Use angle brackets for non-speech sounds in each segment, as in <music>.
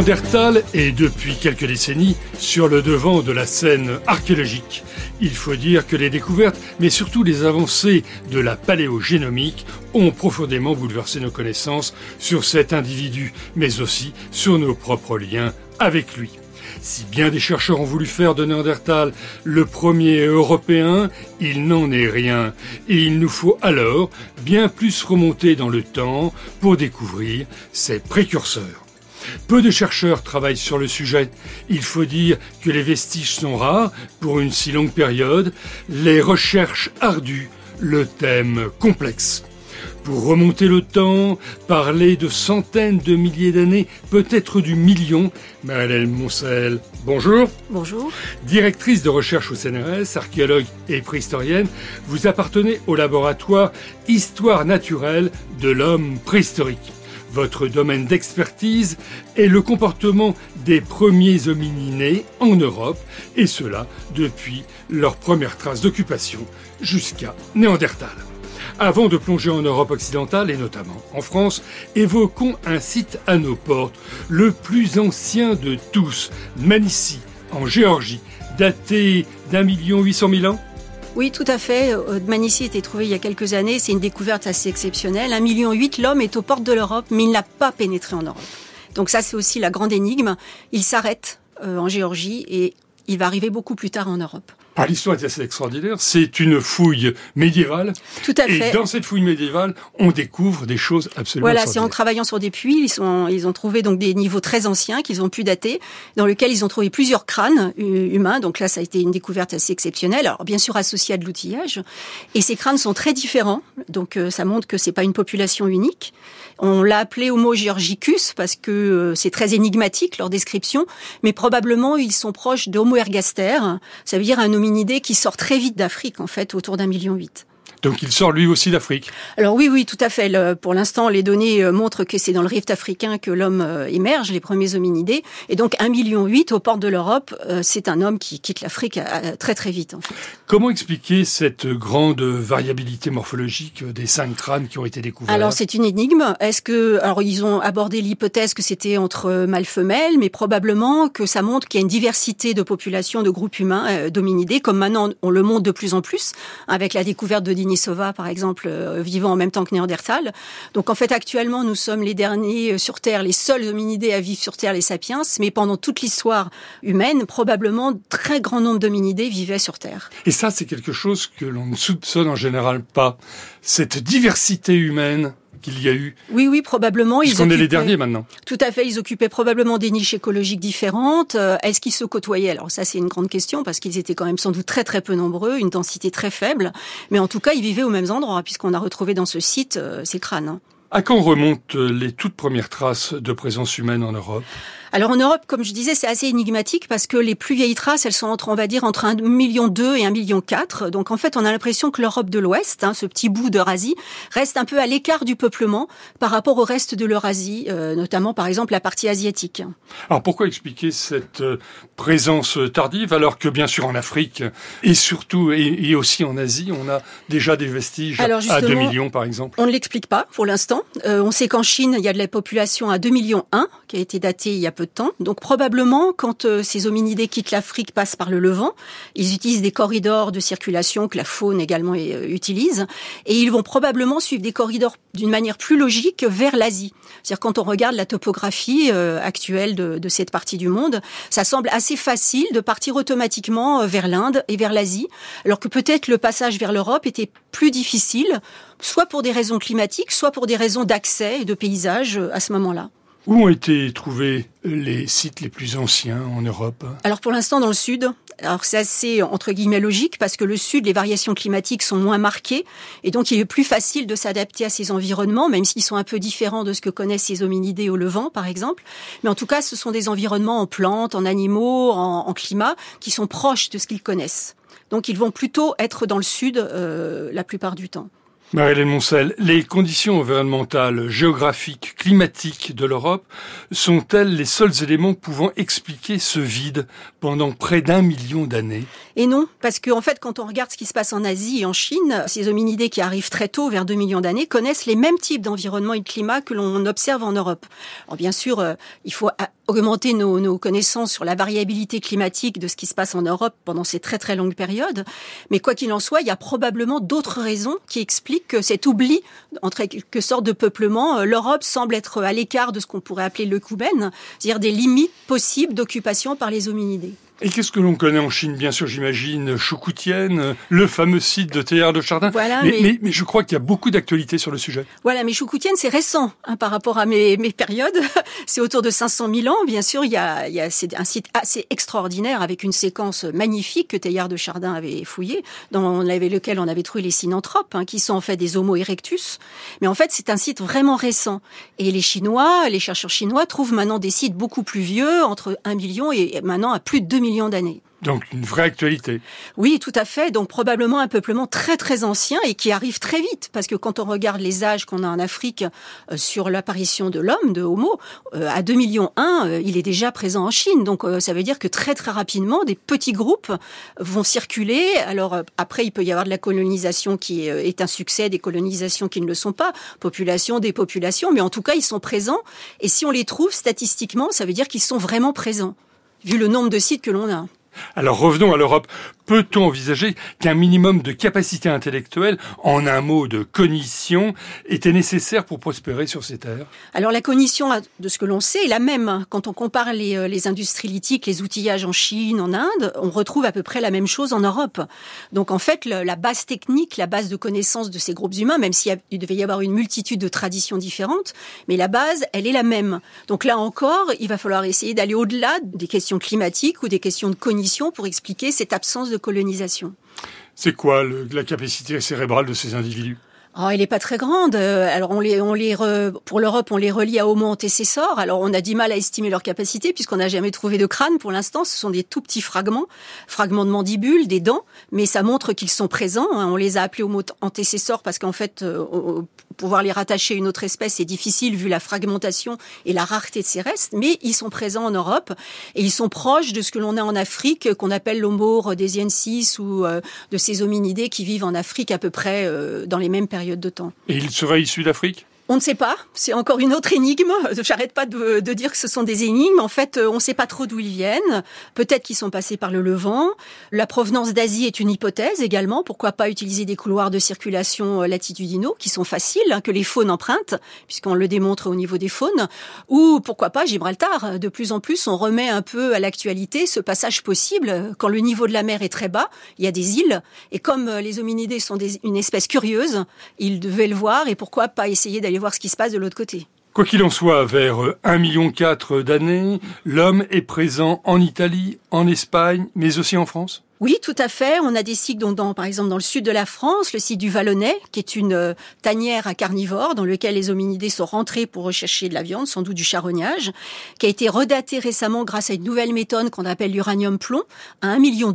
Néandertal est depuis quelques décennies sur le devant de la scène archéologique. Il faut dire que les découvertes, mais surtout les avancées de la paléogénomique, ont profondément bouleversé nos connaissances sur cet individu, mais aussi sur nos propres liens avec lui. Si bien des chercheurs ont voulu faire de Néandertal le premier européen, il n'en est rien. Et il nous faut alors bien plus remonter dans le temps pour découvrir ses précurseurs. Peu de chercheurs travaillent sur le sujet. Il faut dire que les vestiges sont rares pour une si longue période, les recherches ardues, le thème complexe. Pour remonter le temps, parler de centaines de milliers d'années, peut-être du million, Marie-Hélène Moncel, bonjour. Bonjour. Directrice de recherche au CNRS, archéologue et préhistorienne, vous appartenez au laboratoire Histoire naturelle de l'homme préhistorique. Votre domaine d'expertise est le comportement des premiers homininés en Europe, et cela depuis leurs premières traces d'occupation jusqu'à Néandertal. Avant de plonger en Europe occidentale et notamment en France, évoquons un site à nos portes, le plus ancien de tous, Manissi, en Géorgie, daté d'un million huit cent mille ans oui, tout à fait. Manissi a été trouvé il y a quelques années. C'est une découverte assez exceptionnelle. Un million huit, l'homme est aux portes de l'Europe, mais il n'a pas pénétré en Europe. Donc ça, c'est aussi la grande énigme. Il s'arrête euh, en Géorgie et il va arriver beaucoup plus tard en Europe. L'histoire est assez extraordinaire. C'est une fouille médiévale. Tout à fait. Et dans cette fouille médiévale, on découvre des choses absolument Voilà, c'est en travaillant sur des puits, ils, sont, ils ont trouvé donc des niveaux très anciens qu'ils ont pu dater, dans lesquels ils ont trouvé plusieurs crânes humains. Donc là, ça a été une découverte assez exceptionnelle. Alors bien sûr associée à de l'outillage. Et ces crânes sont très différents. Donc euh, ça montre que c'est pas une population unique. On l'a appelé Homo georgicus parce que euh, c'est très énigmatique leur description, mais probablement ils sont proches d'Homo ergaster. Ça veut dire un hominidé qui sort très vite d'Afrique en fait, autour d'un million huit. Donc il sort lui aussi d'Afrique. Alors oui, oui, tout à fait. pour l'instant, les données euh, montrent que c'est dans le rift africain que l'homme euh, émerge, les premiers hominidés. Et donc 1,8 million aux portes de l'Europe, euh, c'est un homme qui quitte l'Afrique très très vite. En fait. Comment expliquer cette grande variabilité morphologique des cinq crânes qui ont été découverts? Alors c'est une énigme. Est-ce que alors ils ont abordé l'hypothèse que c'était entre mâles femelles, mais probablement que ça montre qu'il y a une diversité de populations, de groupes humains d'hominidés, comme maintenant on le montre de plus en plus avec la découverte de Denisova, par exemple, euh, vivant en même temps que Néandertal. Donc en fait, actuellement, nous sommes les derniers euh, sur Terre, les seuls hominidés à vivre sur Terre, les sapiens, mais pendant toute l'histoire humaine, probablement, très grand nombre d'hominidés vivaient sur Terre. Et ça, c'est quelque chose que l'on ne soupçonne en général pas. Cette diversité humaine qu'il y a eu Oui, oui, probablement. Ils est les derniers maintenant. Tout à fait. Ils occupaient probablement des niches écologiques différentes. Euh, est-ce qu'ils se côtoyaient? Alors ça, c'est une grande question parce qu'ils étaient quand même sans doute très très peu nombreux, une densité très faible. Mais en tout cas, ils vivaient aux mêmes endroits puisqu'on a retrouvé dans ce site euh, ces crânes. À quand remontent les toutes premières traces de présence humaine en Europe? Alors en Europe, comme je disais, c'est assez énigmatique parce que les plus vieilles traces, elles sont entre, on va dire, entre 1,2 million et 1,4 million. Donc en fait, on a l'impression que l'Europe de l'Ouest, hein, ce petit bout d'Eurasie, reste un peu à l'écart du peuplement par rapport au reste de l'Eurasie, euh, notamment par exemple la partie asiatique. Alors pourquoi expliquer cette euh, présence tardive alors que bien sûr en Afrique et surtout et, aussi en Asie, on a déjà des vestiges à 2 millions par exemple? On ne l'explique pas pour l'instant. Euh, on sait qu'en Chine, il y a de la population à 2 millions 1 qui a été datée il y a peu de temps. Donc probablement, quand euh, ces hominidés quittent l'Afrique, passent par le Levant, ils utilisent des corridors de circulation que la faune également euh, utilise, et ils vont probablement suivre des corridors d'une manière plus logique vers l'Asie. C'est-à-dire quand on regarde la topographie euh, actuelle de, de, cette partie du monde, ça semble assez facile de partir automatiquement vers l'Inde et vers l'Asie, alors que peut-être le passage vers l'Europe était plus difficile, soit pour des raisons climatiques, soit pour des raisons d'accès et de paysage à ce moment-là. Où ont été trouvés les sites les plus anciens en Europe? Alors pour l'instant dans le sud. Alors c'est assez entre guillemets logique parce que le sud, les variations climatiques sont moins marquées et donc il est plus facile de s'adapter à ces environnements, même s'ils sont un peu différents de ce que connaissent ces hominidés au Levant par exemple. Mais en tout cas, ce sont des environnements en plantes, en animaux, en, climat qui sont proches de ce qu'ils connaissent. Donc ils vont plutôt être dans le sud euh, la plupart du temps. Marie-Hélène Moncel, les conditions environnementales, géographiques, climatiques de l'Europe sont-elles les seuls éléments pouvant expliquer ce vide pendant près d'un million d'années? Et non, parce qu'en en fait, quand on regarde ce qui se passe en Asie et en Chine, ces hominidés qui arrivent très tôt, vers 2 millions d'années, connaissent les mêmes types d'environnement et de climat que l'on observe en Europe. Alors bien sûr, euh, il faut augmenter nos, connaissances sur la variabilité climatique de ce qui se passe en Europe pendant ces très très longues périodes. Mais quoi qu'il en soit, il y a probablement d'autres raisons qui expliquent que cet oubli, entre quelque sorte de peuplement, euh, l'Europe semble être à l'écart de ce qu'on pourrait appeler le Kuben, c'est-à-dire des limites possibles d'occupation par les hominidés. Et qu'est-ce que l'on connaît en Chine? Bien sûr, j'imagine Choukoutienne, le fameux site de Théard de Chardin. Voilà, mais, mais, je crois qu'il y a beaucoup d'actualités sur le sujet. Voilà, mais Choukoutienne, c'est récent hein, par rapport à mes, mes périodes. <laughs> c'est autour de 500 000 ans. Bien sûr, il y a, il y a c'est un site assez extraordinaire avec une séquence magnifique que Théard de Chardin avait fouillé, dans lequel on avait trouvé les synanthropes, hein, qui sont en fait des Homo erectus. Mais en fait, c'est un site vraiment récent. Et les Chinois, les chercheurs chinois trouvent maintenant des sites beaucoup plus vieux, entre 1 million et maintenant à plus de 2 millions millions d'années. Donc une vraie actualité. Oui, tout à fait. Donc probablement un peuplement très très ancien et qui arrive très vite parce que quand on regarde les âges qu'on a en Afrique euh, sur l'apparition de l'homme, de Homo, euh, à 2 millions 1, euh, il est déjà présent en Chine. Donc ça veut dire que très très rapidement des petits groupes vont circuler. Alors après il peut y avoir de la colonisation qui est un succès, des colonisations qui ne le sont pas, population des populations, mais en tout cas ils sont présents et si on les trouve statistiquement, ça veut dire qu'ils sont vraiment présents vu le nombre de sites que l'on a. Alors revenons à l'Europe peut-on envisager qu'un minimum de capacité intellectuelle, en un mot de cognition, était nécessaire pour prospérer sur ces terres? Alors la cognition, de ce que l'on sait, est la même. Quand on compare les, euh, les industries lithiques, les outillages en Chine, en Inde, on retrouve à peu près la même chose en Europe. Donc en fait, la base technique, la base de connaissance de ces groupes humains, même s'il devait y avoir une multitude de traditions différentes, mais la base, elle est la même. Donc là encore, il va falloir essayer d'aller au-delà des questions climatiques ou des questions de cognition pour expliquer cette absence de colonisation. C'est quoi la capacité cérébrale de ces individus? Oh, elle n'est pas très grande. Euh, alors on les, on les pour l'Europe, on les relie à Homo antécessor. Alors on a du mal à estimer leur capacité puisqu'on n'a jamais trouvé de crâne pour l'instant. Ce sont des tout petits fragments, fragments de mandibule, des dents, mais ça montre qu'ils sont présents. Hein. On les a appelés Homo antécessor parce qu'en fait, euh, pouvoir les rattacher à une autre espèce c'est difficile vu la fragmentation et la rareté de ces restes. Mais ils sont présents en Europe et ils sont proches de ce que l'on a en Afrique, qu'on appelle l'Homo rhodesiensis ou euh, de ces hominidés qui vivent en Afrique à peu près dans les mêmes périodes Et il serait issu d'Afrique? On ne sait pas. C'est encore une autre énigme. <laughs> J'arrête pas de, dire que ce sont des énigmes. En fait, euh, on ne sait pas trop d'où ils viennent. Peut-être qu'ils sont passés par le Levant. La provenance d'Asie est une hypothèse également. Pourquoi pas utiliser des couloirs de circulation euh, latitudinaux qui sont faciles, hein, que les faunes empruntent, puisqu'on le démontre au niveau des faunes. Ou pourquoi pas Gibraltar. De plus en plus, on remet un peu à l'actualité ce passage possible. Quand le niveau de la mer est très bas, il y a des îles. Et comme euh, les hominidés sont une espèce curieuse, ils devaient le voir. Et pourquoi pas essayer d'aller voir ce qui se passe de l'autre côté. Quoi qu'il en soit, vers 1,4 million d'années, l'homme est présent en Italie, en Espagne, mais aussi en France? Oui, tout à fait. On a des sites, dont, par exemple, dans le sud de la France, le site du Vallonnais, qui est une euh, tanière à carnivores dans lequel les hominidés sont rentrés pour rechercher de la viande, sans doute du charognage, qui a été redaté récemment grâce à une nouvelle méthode qu'on appelle l'uranium plomb à 1,2 million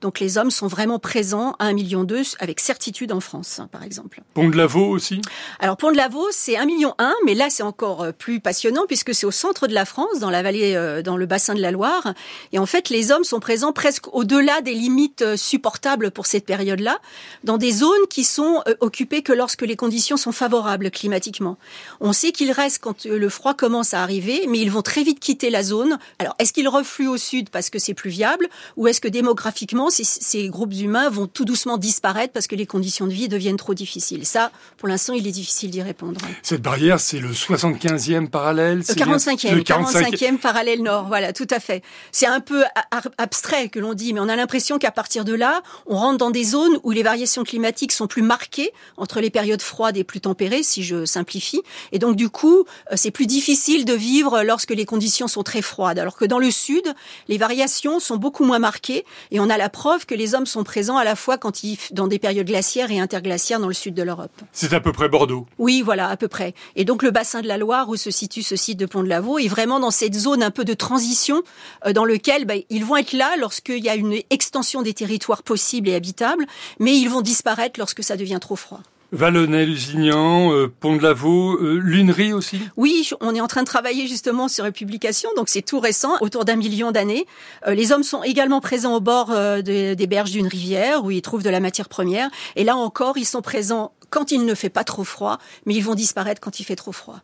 donc les hommes sont vraiment présents à 1,2 million avec certitude en France, hein, par exemple. Pont de Lavaux aussi? Alors Pont de Lavaux, c'est 1,1 million, mais là c'est encore euh, plus passionnant puisque c'est au centre de la France, dans la vallée, euh, dans le bassin de la Loire. Et en fait, les hommes sont présents presque au-delà des limites euh, supportables pour cette période-là, dans des zones qui sont occupées que lorsque les conditions sont favorables climatiquement. On sait qu'ils restent quand le froid commence à arriver, mais ils vont très vite quitter la zone. Alors, est-ce qu'ils refluent au sud parce que c'est plus viable, ou est-ce que démographiquement ces, groupes humains vont tout doucement disparaître parce que les conditions de vie deviennent trop difficiles. Ça, pour l'instant, il est difficile d'y répondre. Cette barrière, c'est le 75e parallèle Le 45e, le 45e parallèle nord, voilà, tout à fait. C'est un peu abstrait que l'on dit, mais on a l'impression qu'à partir de là, on rentre dans des zones où les variations climatiques sont plus marquées entre les périodes froides et plus tempérées, si je simplifie. Et donc, du coup, euh, c'est plus difficile de vivre lorsque les conditions sont très froides. Alors que dans le sud, les variations sont beaucoup moins marquées et on a la preuve que les hommes sont présents à la fois quand ils, dans des périodes glaciaires et interglaciaires dans le sud de l'Europe. C'est à peu près Bordeaux. Oui, voilà, à peu près. Et donc le bassin de la Loire où se situe ce site de Pont de Lavaux est vraiment dans cette zone un peu de transition euh, dans lequel bah, ils vont être là lorsqu'il y a une extension des territoires possibles et habitables, mais ils vont disparaître lorsque ça devient trop froid. Vallonnay, Lusignan, euh, Pont de Lavaux, euh, Lunerie aussi? Oui, on est en train de travailler justement sur une publication, donc c'est tout récent, autour d'un million d'années. Euh, les hommes sont également présents au bord des berges d'une rivière où ils trouvent de la matière première. Et là encore, ils sont présents quand il ne fait pas trop froid, mais ils vont disparaître quand il fait trop froid.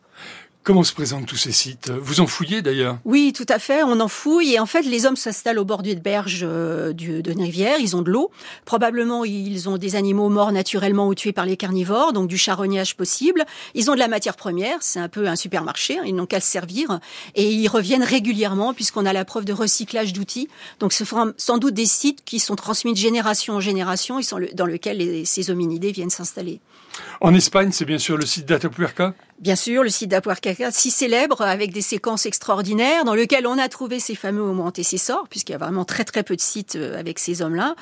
Comment se présentent tous ces sites? Vous en fouillez d'ailleurs? Oui, tout à fait. On en fouille et en fait, les hommes s'installent au bord d'une berge euh, d'une rivière. Ils ont de l'eau. Probablement, ils ont des animaux morts naturellement ou tués par les carnivores, donc du charognage possible. Ils ont de la matière première. C'est un peu un supermarché. Hein. Ils n'ont qu'à se servir et ils reviennent régulièrement puisqu'on a la preuve de recyclage d'outils. Donc, ce sont sans doute des sites qui sont transmis de génération en génération et dans lesquels ces hominidés viennent s'installer. En Espagne, c'est bien sûr le site d'Atapuerca? Bien sûr, le site d'Atapuerca, si célèbre, avec des séquences extraordinaires, dans lequel on a trouvé ces fameux homo antécessors, puisqu'il y a vraiment très très peu de sites euh, avec ces hommes-là,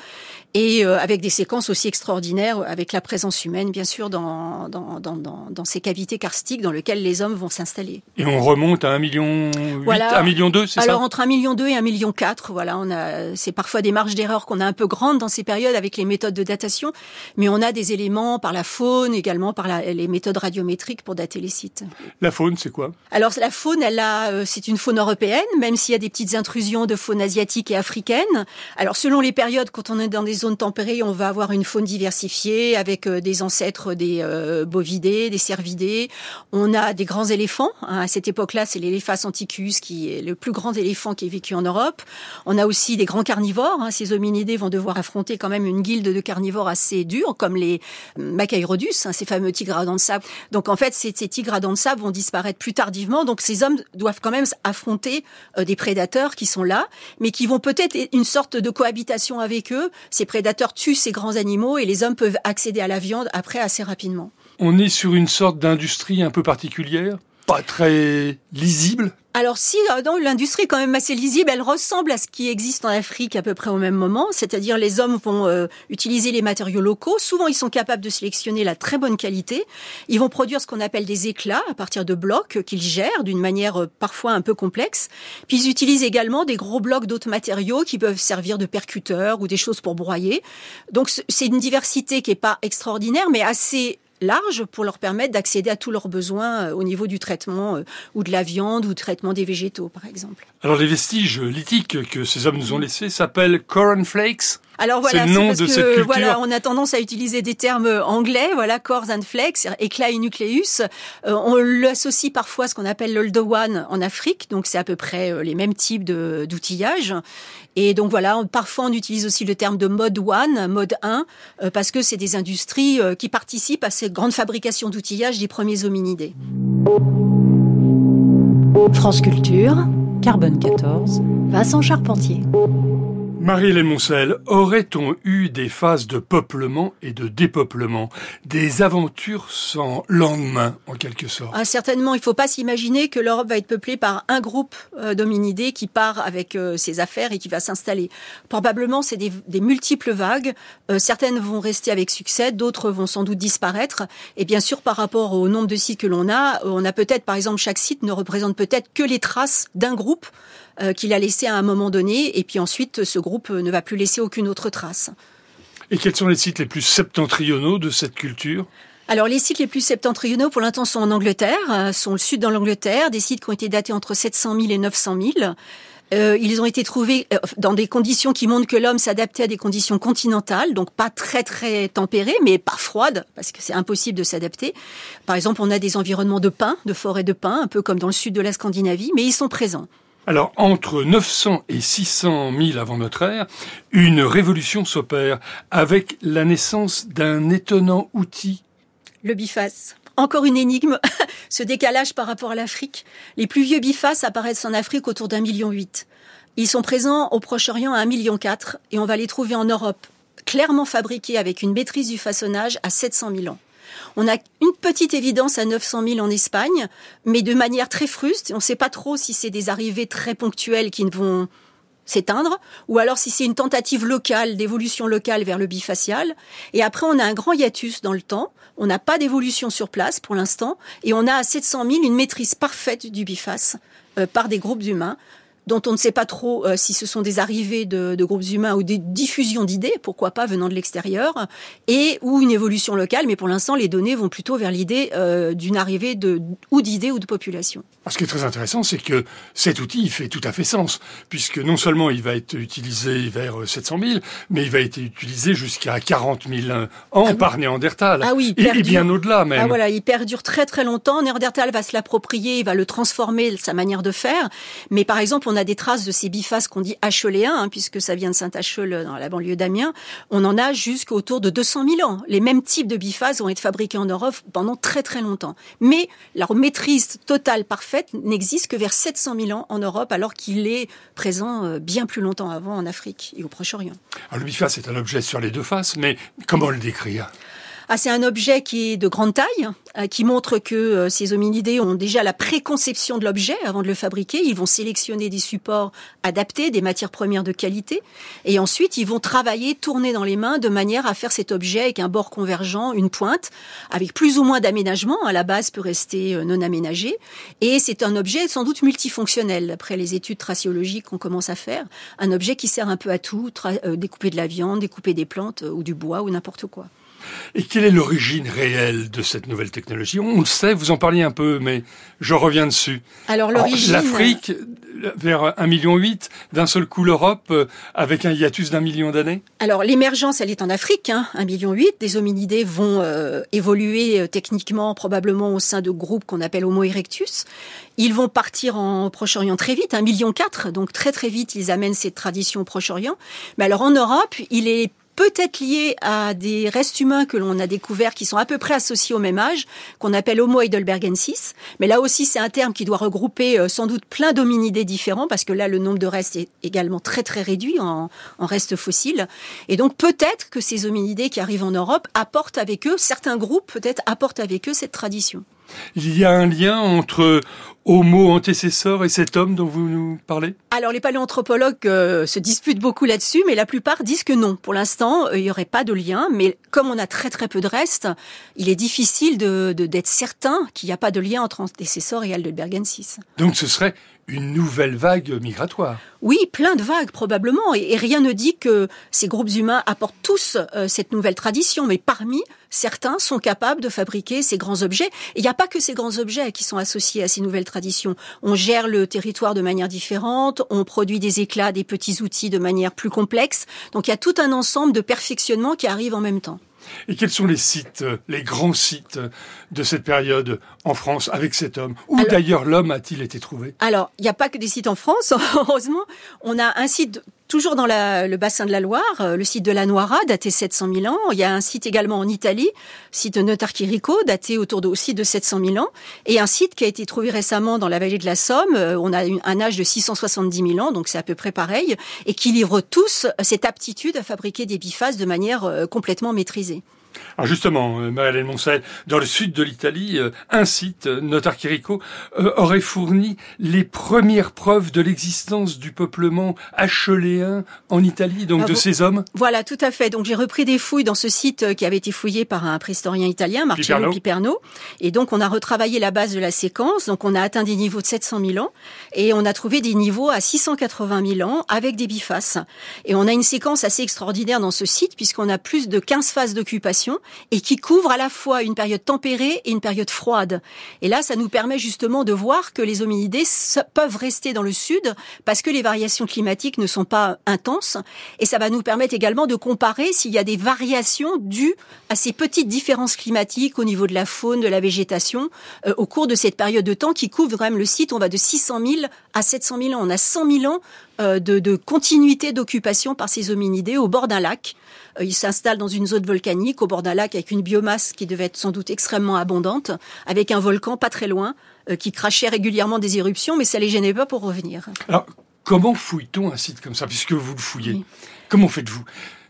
et euh, avec des séquences aussi extraordinaires, avec la présence humaine, bien sûr, dans, dans, dans, dans, ces cavités karstiques dans lesquelles les hommes vont s'installer. Et on remonte à 1 million 8, voilà. 1 million 2, c'est ça? Alors entre 1 million 2 et 1 million 4, voilà, on a, c'est parfois des marges d'erreur qu'on a un peu grandes dans ces périodes avec les méthodes de datation, mais on a des éléments par la faune, également par la, les méthodes radiométriques pour dater les sites. La faune, c'est quoi? Alors la faune, elle a, euh, c'est une faune européenne, même s'il y a des petites intrusions de faune asiatique et africaine. Alors selon les périodes, quand on est dans des zones tempérées, on va avoir une faune diversifiée avec euh, des ancêtres des euh, bovidés, des cervidés. On a des grands éléphants. Hein. À cette époque-là, c'est l'éléphant anticus qui est le plus grand éléphant qui ait vécu en Europe. On a aussi des grands carnivores. Hein. Ces hominidés vont devoir affronter quand même une guilde de carnivores assez dure, comme les Macaïrodus, hein, ces fameux tigres à dents de sable. Donc en fait, ces, à dents de sable vont disparaître plus tardivement. Donc ces hommes doivent quand même affronter euh, des prédateurs qui sont là, mais qui vont peut-être une sorte de cohabitation avec eux. Ces prédateurs tuent ces grands animaux et les hommes peuvent accéder à la viande après assez rapidement. On est sur une sorte d'industrie un peu particulière? Très lisible. Alors si euh, dans l'industrie quand même assez lisible, elle ressemble à ce qui existe en Afrique à peu près au même moment, c'est-à-dire les hommes vont euh, utiliser les matériaux locaux, souvent ils sont capables de sélectionner la très bonne qualité, ils vont produire ce qu'on appelle des éclats à partir de blocs qu'ils gèrent d'une manière euh, parfois un peu complexe, puis ils utilisent également des gros blocs d'autres matériaux qui peuvent servir de percuteurs ou des choses pour broyer. Donc c'est une diversité qui est pas extraordinaire mais assez large pour leur permettre d'accéder à tous leurs besoins euh, au niveau du traitement euh, ou de la viande ou du traitement des végétaux, par exemple. Alors les vestiges lithiques que ces hommes nous ont laissés s'appellent cornflakes alors voilà, c'est parce que voilà, on a tendance à utiliser des termes anglais, voilà, cores and flakes, éclat et nucléus. Euh, on l'associe parfois à ce qu'on appelle l'old one en Afrique, donc c'est à peu près les mêmes types d'outillage. Et donc voilà, parfois on utilise aussi le terme de mode one, mode 1, parce que c'est des industries qui participent à cette grande fabrication d'outillage des premiers hominidés. France Culture, Carbone 14, Vincent Charpentier. Marie-Hélène Moncel, aurait-on eu des phases de peuplement et de dépeuplement, des aventures sans lendemain en quelque sorte? Ah, Certainement, il ne faut pas s'imaginer que l'Europe va être peuplée par un groupe euh, d'hominidés qui part avec euh, ses affaires et qui va s'installer. Probablement, c'est des, multiples vagues. Euh, certaines vont rester avec succès, d'autres vont sans doute disparaître. Et bien sûr, par rapport au nombre de sites que l'on a, on a peut-être, par exemple, chaque site ne représente peut-être que les traces d'un groupe euh, qu'il a laissé à un moment donné, et puis ensuite ce groupe ne va plus laisser aucune autre trace. Et quels sont les sites les plus septentrionaux de cette culture? Alors les sites les plus septentrionaux pour l'instant sont en Angleterre, euh, sont le sud dans l'Angleterre, des sites qui ont été datés entre 700 000 et 900 000. Euh, ils ont été trouvés dans des conditions qui montrent que l'homme s'adaptait à des conditions continentales, donc pas très très tempérées, mais pas froides, parce que c'est impossible de s'adapter. Par exemple, on a des environnements de pins, de forêts de pins, un peu comme dans le sud de la Scandinavie, mais ils sont présents. Alors, entre 900 et 600 000 avant notre ère, une révolution s'opère avec la naissance d'un étonnant outil. Le biface. Encore une énigme, <laughs> ce décalage par rapport à l'Afrique. Les plus vieux bifaces apparaissent en Afrique autour d'un million huit. Ils sont présents au Proche-Orient à un million quatre et on va les trouver en Europe, clairement fabriqués avec une maîtrise du façonnage à 700 000 ans. On a une petite évidence à 900 000 en Espagne, mais de manière très fruste. On ne sait pas trop si c'est des arrivées très ponctuelles qui ne vont s'éteindre, ou alors si c'est une tentative locale, d'évolution locale vers le bifacial. Et après, on a un grand hiatus dans le temps. On n'a pas d'évolution sur place pour l'instant, et on a à 700 000 une maîtrise parfaite du biface euh, par des groupes d'humains dont on ne sait pas trop euh, si ce sont des arrivées de, de, groupes humains ou des diffusions d'idées, pourquoi pas venant de l'extérieur, et ou une évolution locale. Mais pour l'instant, les données vont plutôt vers l'idée euh, d'une arrivée de ou d'idées ou de population. Ce qui est très intéressant, c'est que cet outil il fait tout à fait sens, puisque non seulement il va être utilisé vers 700 000, mais il va être utilisé jusqu'à 40 000 ans ah par Néandertal. Ah oui, et, bien au-delà même. Ah voilà, il perdure très très longtemps. Néandertal va se l'approprier, il va le transformer, sa manière de faire. Mais par exemple, on a des traces de ces bifaces qu'on dit acheléens, hein, puisque ça vient de Saint-Acheul dans la banlieue d'Amiens. On en a jusqu'autour de 200 000 ans. Les mêmes types de bifaces vont être fabriqués en Europe pendant très très longtemps. Mais leur maîtrise totale parfaite n'existe que vers 700 000 ans en Europe, alors qu'il est présent euh, bien plus longtemps avant en Afrique et au Proche-Orient. le biface est un objet sur les deux faces, mais comment le décrire? Ah, c'est un objet qui est de grande taille, euh, qui montre que euh, ces hominidés ont déjà la préconception de l'objet avant de le fabriquer. Ils vont sélectionner des supports adaptés, des matières premières de qualité, et ensuite ils vont travailler, tourner dans les mains de manière à faire cet objet avec un bord convergent, une pointe, avec plus ou moins d'aménagement. À la base, peut rester euh, non aménagé, et c'est un objet sans doute multifonctionnel. Après les études traciologiques qu'on commence à faire, un objet qui sert un peu à tout, découper de la viande, découper des plantes ou du bois ou n'importe quoi. Et quelle est l'origine réelle de cette nouvelle technologie? On le sait, vous en parliez un peu, mais je reviens dessus. Alors l'origine... L'Afrique, vers 1,8 million, d'un seul coup l'Europe, euh, avec un hiatus d'un million d'années? Alors l'émergence, elle est en Afrique, hein, 1,8 million. Des hominidés vont euh, évoluer euh, techniquement, probablement au sein de groupes qu'on appelle Homo erectus. Ils vont partir en Proche-Orient très vite, 1,4 million, donc très très vite ils amènent cette tradition au Proche-Orient. Mais alors en Europe, il est peut-être lié à des restes humains que l'on a découverts qui sont à peu près associés au même âge, qu'on appelle Homo heidelbergensis. Mais là aussi, c'est un terme qui doit regrouper euh, sans doute plein d'hominidés différents, parce que là, le nombre de restes est également très très réduit en, en restes fossiles. Et donc peut-être que ces hominidés qui arrivent en Europe apportent avec eux, certains groupes peut-être apportent avec eux cette tradition. Il y a un lien entre Homo antécesseur et cet homme dont vous nous parlez? Alors les paléanthropologues euh, se disputent beaucoup là-dessus, mais la plupart disent que non. Pour l'instant, euh, il n'y aurait pas de lien, mais comme on a très très peu de restes, il est difficile de, d'être certain qu'il n'y a pas de lien entre antécesseur et Heidelbergensis. Donc ce serait une nouvelle vague migratoire. Oui, plein de vagues probablement, et, rien ne dit que ces groupes humains apportent tous euh, cette nouvelle tradition, mais parmi certains sont capables de fabriquer ces grands objets. il n'y a pas que ces grands objets qui sont associés à ces nouvelles traditions. On gère le territoire de manière différente, on produit des éclats, des petits outils de manière plus complexe. Donc il y a tout un ensemble de perfectionnement qui arrive en même temps. Et quels sont les sites, euh, les grands sites de cette période en France avec cet homme? Où d'ailleurs l'homme a-t-il été trouvé? Alors, il n'y a pas que des sites en France, <laughs> heureusement. On a un site toujours dans le bassin de la Loire, euh, le site de la Noira, daté 700 000 ans. Il y a un site également en Italie, site de Notarchirico, daté autour de, aussi de 700 000 ans. Et un site qui a été trouvé récemment dans la vallée de la Somme. Euh, on a un âge de 670 000 ans, donc c'est à peu près pareil. Et qui livre tous cette aptitude à fabriquer des bifaces de manière euh, complètement maîtrisée. Alors justement, euh, Marie-Hélène dans le sud de l'Italie, euh, un site, euh, Notar Chirico, aurait fourni les premières preuves de l'existence du peuplement acheléen en Italie, donc ah, de ces hommes Voilà, tout à fait. Donc j'ai repris des fouilles dans ce site qui avait été fouillé par un préhistorien italien, Marcello Piperno. Et donc on a retravaillé la base de la séquence. Donc on a atteint des niveaux de 700 000 ans et on a trouvé des niveaux à 680 000 ans avec des bifaces. Et on a une séquence assez extraordinaire dans ce site puisqu'on a plus de 15 phases d'occupation et qui couvre à la fois une période tempérée et une période froide. Et là, ça nous permet justement de voir que les hominidés peuvent rester dans le sud parce que les variations climatiques ne sont pas intenses. Et ça va nous permettre également de comparer s'il y a des variations dues à ces petites différences climatiques au niveau de la faune, de la végétation, euh, au cours de cette période de temps qui couvre quand même le site. On va de 600 000 à 700 000 ans. On a 100 000 ans de, de continuité d'occupation par ces hominidés au bord d'un lac. Euh, ils s'installent dans une zone volcanique au bord d'un lac avec une biomasse qui devait être sans doute extrêmement abondante, avec un volcan pas très loin euh, qui crachait régulièrement des éruptions, mais ça les gênait pas pour revenir. Alors, comment fouille-t-on un site comme ça, puisque vous le fouillez? Comment faites-vous?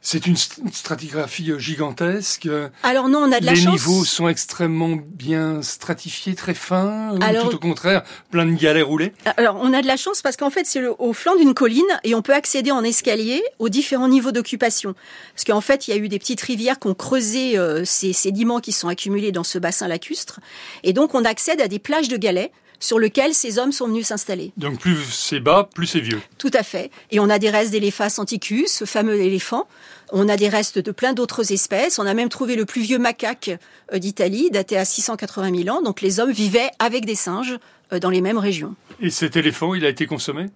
C'est une stratigraphie euh, gigantesque. Alors non, on a de la chance. Les niveaux sont extrêmement bien stratifiés, très fins, ou tout au contraire, plein de galets roulés. Alors on a de la chance parce qu'en fait c'est au flanc d'une colline et on peut accéder en escalier aux différents niveaux d'occupation. Parce qu'en fait il y a eu des petites rivières qui ont creusé euh, ces sédiments qui sont accumulés dans ce bassin lacustre et donc on accède à des plages de galets sur lequel ces hommes sont venus s'installer. Donc plus c'est bas, plus c'est vieux. Tout à fait. Et on a des restes d'éléphas anticus, ce fameux éléphant. On a des restes de plein d'autres espèces. On a même trouvé le plus vieux macaque euh, d'Italie, daté à 680 000 ans. Donc les hommes vivaient avec des singes dans les mêmes régions. Et cet éléphant, il a été consommé?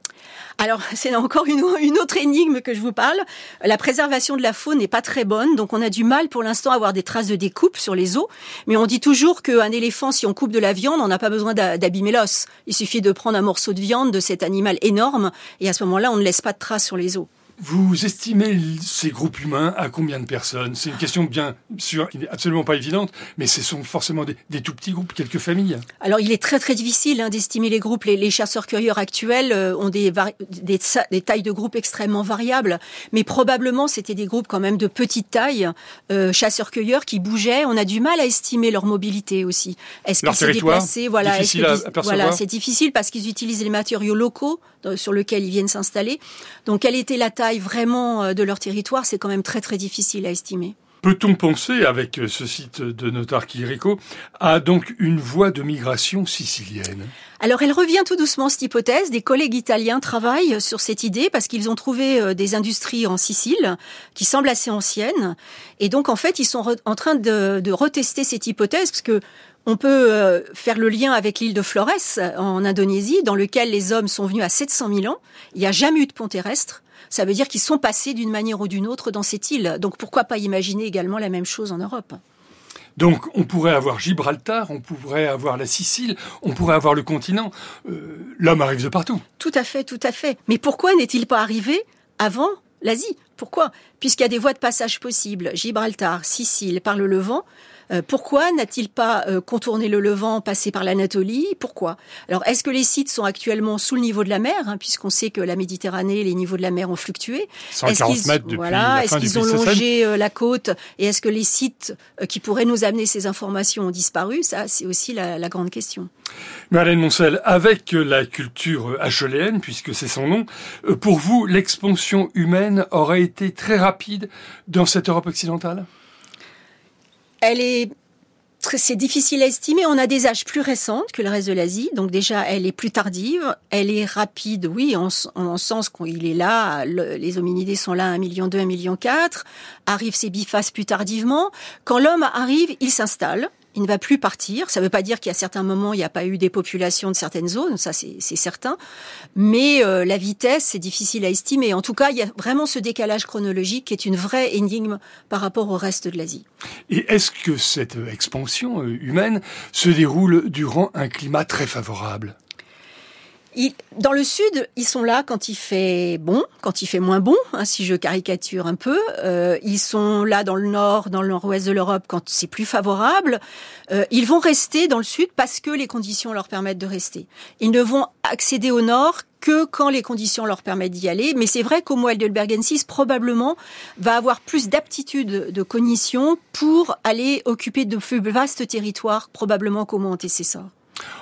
Alors, c'est encore <laughs> une, autre énigme que je vous parle. La préservation de la faune n'est pas très bonne, donc on a du mal pour l'instant à avoir des traces de découpe sur les os. Mais on dit toujours qu'un éléphant, si on coupe de la viande, on n'a pas besoin d'abîmer l'os. Il suffit de prendre un morceau de viande de cet animal énorme, et à ce moment-là, on ne laisse pas de traces sur les os. Vous estimez ces groupes humains à combien de personnes? C'est une question bien sûr qui n'est absolument pas évidente, mais ce sont forcément des, tout petits groupes, quelques familles. Alors il est très très difficile hein, d'estimer les groupes. Les, chasseurs-cueilleurs actuels euh, ont des, des, des, tailles de groupes extrêmement variables, mais probablement c'était des groupes quand même de petite taille, euh, chasseurs-cueilleurs qui bougeaient. On a du mal à estimer leur mobilité aussi. Est-ce qu'ils s'est déplacés Voilà, difficile à, voilà, c'est difficile parce qu'ils utilisent les matériaux locaux euh, sur lesquels ils viennent s'installer. Donc quelle était la taille vraiment euh, de leur territoire, c'est quand même très très difficile à estimer. Peut-on penser, avec euh, ce site de Notar Chirico, à donc une voie de migration sicilienne? Alors elle revient tout doucement cette hypothèse. Des collègues italiens travaillent sur cette idée parce qu'ils ont trouvé euh, des industries en Sicile qui semblent assez anciennes. Et donc en fait ils sont en train de, de retester cette hypothèse parce que on peut faire le lien avec l'île de Flores en Indonésie, dans lequel les hommes sont venus à 700 000 ans. Il n'y a jamais eu de pont terrestre ça veut dire qu'ils sont passés d'une manière ou d'une autre dans cette île. Donc pourquoi pas imaginer également la même chose en Europe donc on pourrait avoir Gibraltar, on pourrait avoir la Sicile, on pourrait avoir le continent. Euh, l'homme arrive de partout. Tout à fait, tout à fait. Mais pourquoi n'est-il pas arrivé avant l'Asie? Pourquoi? Puisqu'il y a des voies de passage possibles, Gibraltar, Sicile, par le Levant, euh, pourquoi n'a-t-il pas euh, contourné le Levant, passé par l'Anatolie? Pourquoi? Alors, est-ce que les sites sont actuellement sous le niveau de la mer, hein, puisqu'on sait que la Méditerranée, les niveaux de la mer ont fluctué? 140 mètres depuis voilà, Est-ce qu'ils ont longé euh, la côte? Et est-ce que les sites qui pourraient nous amener ces informations ont disparu? Ça, c'est aussi la, la, grande question. Marlène Moncel, avec la culture acheléenne, puisque c'est son nom, pour vous, l'expansion humaine aurait été très rapide dans cette Europe occidentale? Elle est c'est difficile à estimer. On a des âges plus récentes que le reste de l'Asie, donc déjà elle est plus tardive, elle est rapide, oui, en, en sens qu'il est là, les hominidés sont là à 1 million 2, 1 million 4, arrivent ces bifaces plus tardivement. Quand l'homme arrive, il s'installe, il ne va plus partir. Ça ne veut pas dire qu'à certains moments, il n'y a pas eu des populations de certaines zones, ça c'est certain. Mais euh, la vitesse, c'est difficile à estimer. En tout cas, il y a vraiment ce décalage chronologique qui est une vraie énigme par rapport au reste de l'Asie. Et est-ce que cette expansion euh, humaine se déroule durant un climat très favorable? Dans le sud, ils sont là quand il fait bon, quand il fait moins bon, hein, si je caricature un peu. Euh, ils sont là dans le nord, dans le nord-ouest de l'Europe quand c'est plus favorable. Euh, ils vont rester dans le sud parce que les conditions leur permettent de rester. Ils ne vont accéder au nord que quand les conditions leur permettent d'y aller. Mais c'est vrai qu'Homo heidelbergensis probablement va avoir plus d'aptitude de cognition pour aller occuper de plus vastes territoires, probablement qu'Homo antécessor.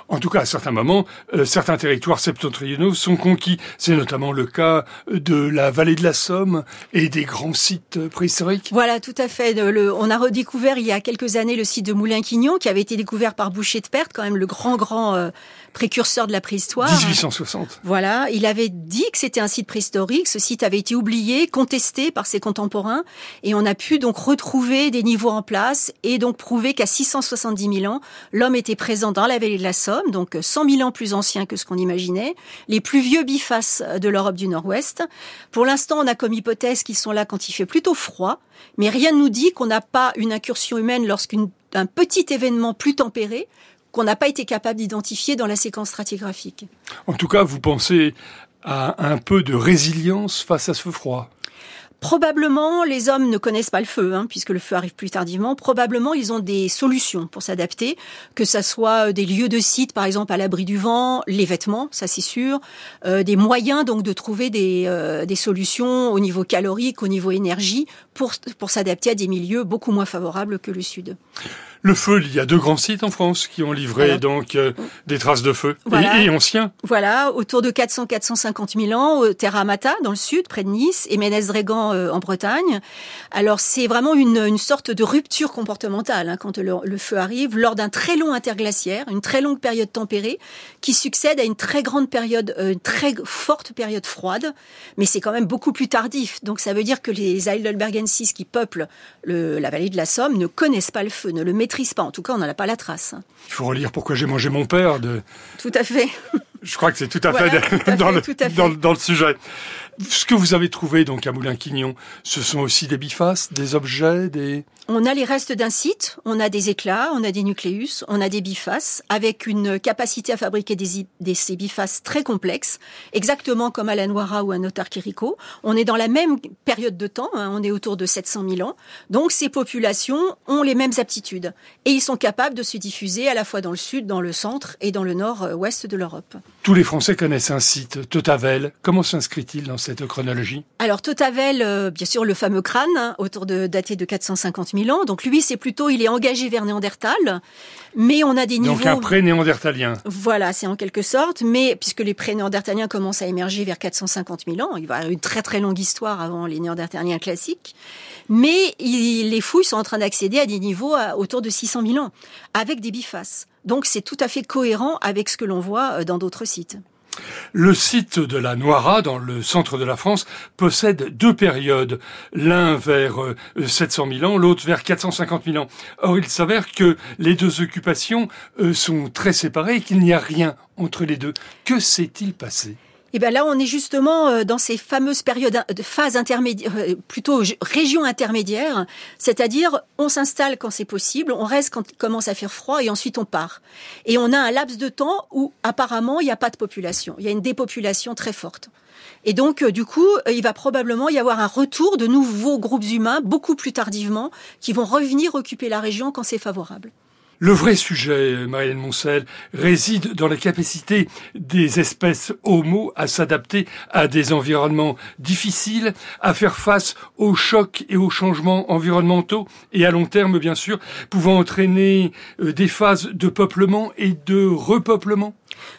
En tout cas, à certains moments, euh, certains territoires septentrionaux sont conquis. C'est notamment le cas de la vallée de la Somme et des grands sites préhistoriques. Voilà, tout à fait. on a redécouvert il y a quelques années le site de Moulin-Quignon, qui avait été découvert par Boucher de Perte, quand même le grand, grand euh, précurseur de la préhistoire. 1860. Voilà, il avait dit que c'était un site préhistorique. Ce site avait été oublié, contesté par ses contemporains, et on a pu donc retrouver des niveaux en place et donc prouver qu'à 670 000 ans, l'homme était présent dans la vallée de la Somme, donc 100 000 ans plus ancien que ce qu'on imaginait, les plus vieux bifaces de l'Europe du Nord-Ouest. Pour l'instant, on a comme hypothèse qu'ils sont là quand il fait plutôt froid, mais rien ne nous dit qu'on n'a pas une incursion humaine lorsqu'un petit événement plus tempéré qu'on n'a pas été capable d'identifier dans la séquence stratigraphique. En tout cas, vous pensez à un peu de résilience face à ce froid Probablement, les hommes ne connaissent pas le feu, hein, puisque le feu arrive plus tardivement. Probablement, ils ont des solutions pour s'adapter, que ça soit des lieux de site, par exemple à l'abri du vent, les vêtements, ça c'est sûr, euh, des moyens donc de trouver des, euh, des solutions au niveau calorique, au niveau énergie, pour, pour s'adapter à des milieux beaucoup moins favorables que le sud. Le feu, il y a deux grands sites en France qui ont livré donc euh, des traces de feu et, anciens. Voilà, autour de 400-450 000 ans, au Terra Amata dans le sud, près de Nice, et Ménez-Drégan euh, en Bretagne. Alors c'est vraiment une, une, sorte de rupture comportementale hein, quand le, le, feu arrive lors d'un très long interglaciaire, une très longue période tempérée qui succède à une très grande période, euh, une très forte période froide. Mais c'est quand même beaucoup plus tardif. Donc ça veut dire que les Heidelbergensis qui peuplent le, la vallée de la Somme ne connaissent pas le feu, ne le maîtrisent pas. En tout cas, on n'en a pas la trace. Il faut relire Pourquoi j'ai mangé mon père. De... Tout à fait. Je crois que c'est tout, à fait, <laughs> dans, le, dans, le, sujet. Ce que vous avez trouvé donc à Moulin-Quignon, ce sont aussi des bifaces, des objets, des... On a les restes d'un site, on a des éclats, on a des nucléus, on a des bifaces, avec une capacité à fabriquer des, des ces bifaces très complexes, exactement comme à la Noira ou à Notar Quirico. On est dans la même période de temps, hein, on est autour de 700 000 ans. Donc ces populations ont les mêmes aptitudes. Et ils sont capables de se diffuser à la fois dans le sud, dans le centre et dans le nord-ouest de l'Europe. Tous les Français connaissent un site, Totavel. Comment s'inscrit-il dans cette chronologie? Alors Totavel, euh, bien sûr, le fameux crâne, hein, autour de daté de 450 ans. Donc lui, c'est plutôt, il est engagé vers Néandertal, mais on a des niveaux. Donc un pré-néandertalien. Voilà, c'est en quelque sorte, mais puisque les pré-néandertaliens commencent à émerger vers 450 000 ans, il va y avoir une très très longue histoire avant les néandertaliens classiques, mais les fouilles sont en train d'accéder à des niveaux autour de 600 000 ans, avec des bifaces. Donc c'est tout à fait cohérent avec ce que l'on voit euh, dans d'autres sites. Le site de la Noira, dans le centre de la France, possède deux périodes, l'un vers 700 euh, 000 ans, l'autre vers 450 000 ans. Or, il s'avère que les deux occupations euh, sont très séparées et qu'il n'y a rien entre les deux. Que s'est-il passé? Et bien là, on est justement euh, dans ces fameuses périodes de phase euh, plutôt région intermédiaire, c'est-à-dire on s'installe quand c'est possible, on reste quand il commence à faire froid et ensuite on part. Et on a un laps de temps où apparemment il n'y a pas de population, il y a une dépopulation très forte. Et donc, euh, du coup, il va probablement y avoir un retour de nouveaux groupes humains beaucoup plus tardivement qui vont revenir occuper la région quand c'est favorable. Le vrai sujet, Marianne Moncel, réside dans la capacité des espèces Homo à s'adapter à des environnements difficiles, à faire face aux chocs et aux changements environnementaux et à long terme, bien sûr, pouvant entraîner euh, des phases de peuplement et de repeuplement.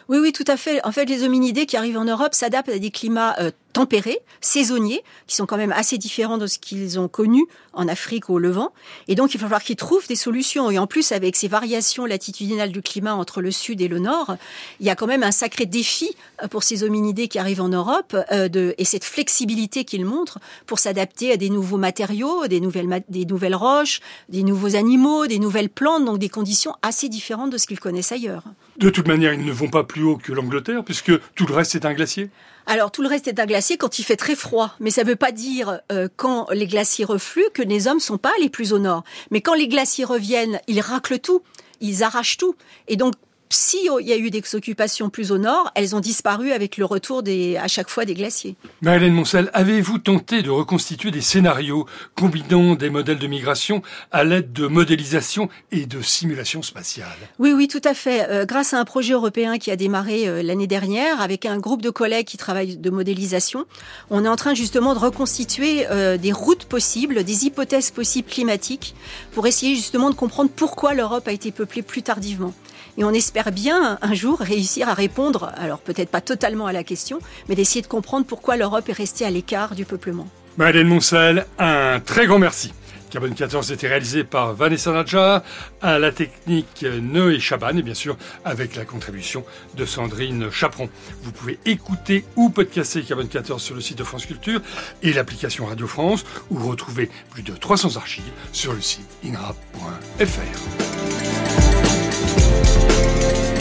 Oui, oui, tout à fait. En fait, les hominidés qui arrivent en Europe s'adaptent à des climats euh, tempérés, saisonniers, qui sont quand même assez différents de ce qu'ils ont connu en Afrique ou au Levant. Et donc, il va falloir qu'ils trouvent des solutions. Et en plus, avec ces variations latitudinales du climat entre le sud et le nord, il y a quand même un sacré défi euh, pour ces hominidés qui arrivent en Europe euh, et cette flexibilité qu'ils montrent pour s'adapter à des nouveaux matériaux, des nouvelles, des nouvelles roches, des nouveaux animaux, des nouvelles plantes, donc des conditions assez différentes de ce qu'ils connaissent ailleurs. De toute manière, ils ne vont pas plus haut que l'Angleterre, puisque tout le reste est un glacier. Alors tout le reste est un glacier quand il fait très froid, mais ça ne veut pas dire euh, quand les glaciers refluent que les hommes sont pas les plus au nord. Mais quand les glaciers reviennent, ils raclent tout, ils arrachent tout, et donc si il y a eu des occupations plus au nord, elles ont disparu avec le retour des, à chaque fois des glaciers. Marilène Moncel, avez-vous tenté de reconstituer des scénarios combinant des modèles de migration à l'aide de modélisation et de simulation spatiale Oui, oui, tout à fait. Euh, grâce à un projet européen qui a démarré euh, l'année dernière avec un groupe de collègues qui travaillent de modélisation, on est en train justement de reconstituer euh, des routes possibles, des hypothèses possibles climatiques pour essayer justement de comprendre pourquoi l'Europe a été peuplée plus tardivement. Et on espère bien un jour réussir à répondre, alors peut-être pas totalement à la question, mais d'essayer de comprendre pourquoi l'Europe est restée à l'écart du peuplement. Madeleine Moncel, un très grand merci. Carbone 14 était réalisé par Vanessa Nadja, à la technique Noé Chaban et bien sûr avec la contribution de Sandrine Chaperon. Vous pouvez écouter ou podcaster Carbone 14 sur le site de France Culture et l'application Radio France ou retrouver plus de 300 archives sur le site inrap.fr. Thank you.